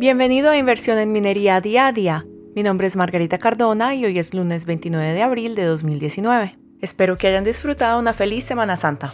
Bienvenido a Inversión en Minería Día a Día. Mi nombre es Margarita Cardona y hoy es lunes 29 de abril de 2019. Espero que hayan disfrutado una feliz Semana Santa.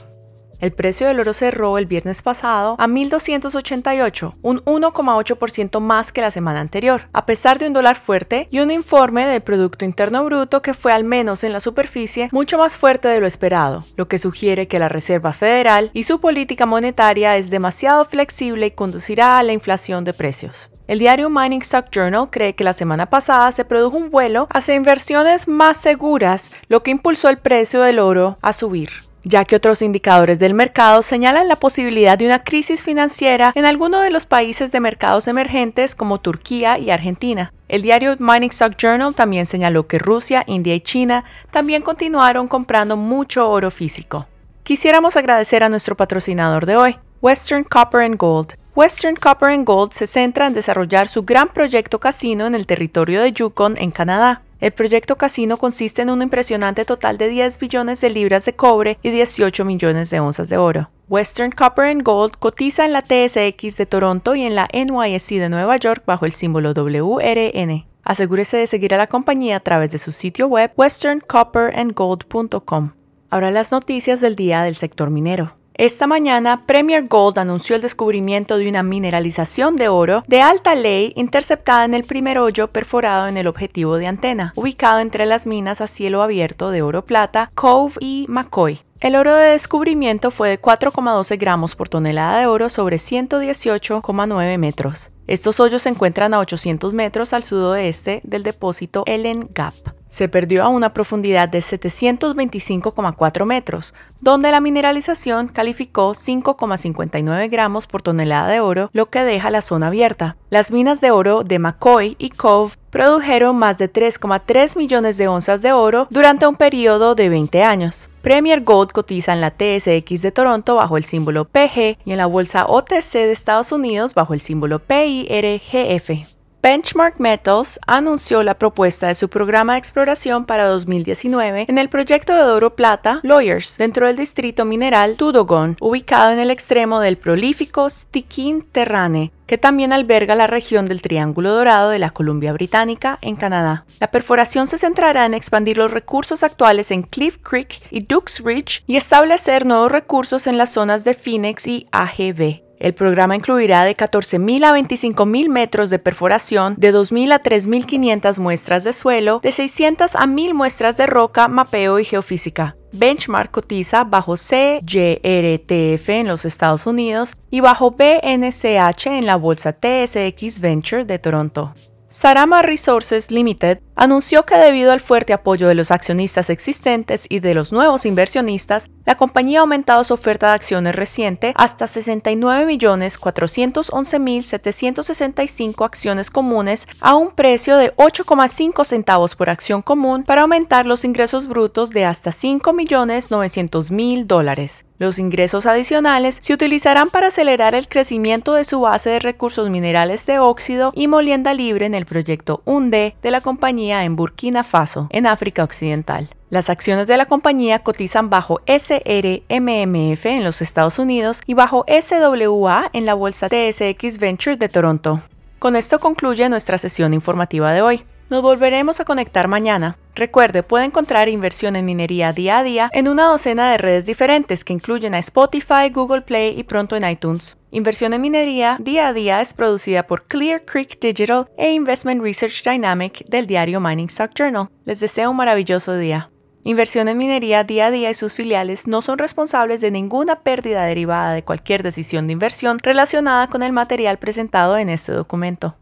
El precio del oro cerró el viernes pasado a 1.288, un 1,8% más que la semana anterior, a pesar de un dólar fuerte y un informe del Producto Interno Bruto que fue al menos en la superficie mucho más fuerte de lo esperado, lo que sugiere que la Reserva Federal y su política monetaria es demasiado flexible y conducirá a la inflación de precios. El diario Mining Stock Journal cree que la semana pasada se produjo un vuelo hacia inversiones más seguras, lo que impulsó el precio del oro a subir ya que otros indicadores del mercado señalan la posibilidad de una crisis financiera en algunos de los países de mercados emergentes como Turquía y Argentina. El diario Mining Stock Journal también señaló que Rusia, India y China también continuaron comprando mucho oro físico. Quisiéramos agradecer a nuestro patrocinador de hoy, Western Copper and Gold. Western Copper and Gold se centra en desarrollar su gran proyecto casino en el territorio de Yukon, en Canadá. El proyecto casino consiste en un impresionante total de 10 billones de libras de cobre y 18 millones de onzas de oro. Western Copper and Gold cotiza en la TSX de Toronto y en la NYSE de Nueva York bajo el símbolo WRN. Asegúrese de seguir a la compañía a través de su sitio web westerncopperandgold.com. Ahora las noticias del día del sector minero. Esta mañana, Premier Gold anunció el descubrimiento de una mineralización de oro de alta ley interceptada en el primer hoyo perforado en el objetivo de antena, ubicado entre las minas a cielo abierto de oro plata Cove y McCoy. El oro de descubrimiento fue de 4,12 gramos por tonelada de oro sobre 118,9 metros. Estos hoyos se encuentran a 800 metros al sudoeste del depósito Ellen Gap se perdió a una profundidad de 725,4 metros, donde la mineralización calificó 5,59 gramos por tonelada de oro, lo que deja la zona abierta. Las minas de oro de McCoy y Cove produjeron más de 3,3 millones de onzas de oro durante un periodo de 20 años. Premier Gold cotiza en la TSX de Toronto bajo el símbolo PG y en la bolsa OTC de Estados Unidos bajo el símbolo PIRGF. Benchmark Metals anunció la propuesta de su programa de exploración para 2019 en el proyecto de oro plata Lawyers dentro del distrito mineral Tudogon, ubicado en el extremo del prolífico Stikin Terrane, que también alberga la región del Triángulo Dorado de la Columbia Británica en Canadá. La perforación se centrará en expandir los recursos actuales en Cliff Creek y Dukes Ridge y establecer nuevos recursos en las zonas de Phoenix y AGB. El programa incluirá de 14.000 a 25.000 metros de perforación, de 2.000 a 3.500 muestras de suelo, de 600 a 1.000 muestras de roca, mapeo y geofísica. Benchmark cotiza bajo CGRTF en los Estados Unidos y bajo BNCH en la bolsa TSX Venture de Toronto. Sarama Resources Limited anunció que debido al fuerte apoyo de los accionistas existentes y de los nuevos inversionistas, la compañía ha aumentado su oferta de acciones reciente hasta 69.411.765 acciones comunes a un precio de 8,5 centavos por acción común para aumentar los ingresos brutos de hasta 5.900.000 dólares. Los ingresos adicionales se utilizarán para acelerar el crecimiento de su base de recursos minerales de óxido y molienda libre en el proyecto UNDE de la compañía en Burkina Faso, en África Occidental. Las acciones de la compañía cotizan bajo SRMMF en los Estados Unidos y bajo SWA en la bolsa TSX Venture de Toronto. Con esto concluye nuestra sesión informativa de hoy. Nos volveremos a conectar mañana. Recuerde, puede encontrar inversión en minería día a día en una docena de redes diferentes que incluyen a Spotify, Google Play y pronto en iTunes. Inversión en minería día a día es producida por Clear Creek Digital e Investment Research Dynamic del diario Mining Stock Journal. Les deseo un maravilloso día. Inversión en minería día a día y sus filiales no son responsables de ninguna pérdida derivada de cualquier decisión de inversión relacionada con el material presentado en este documento.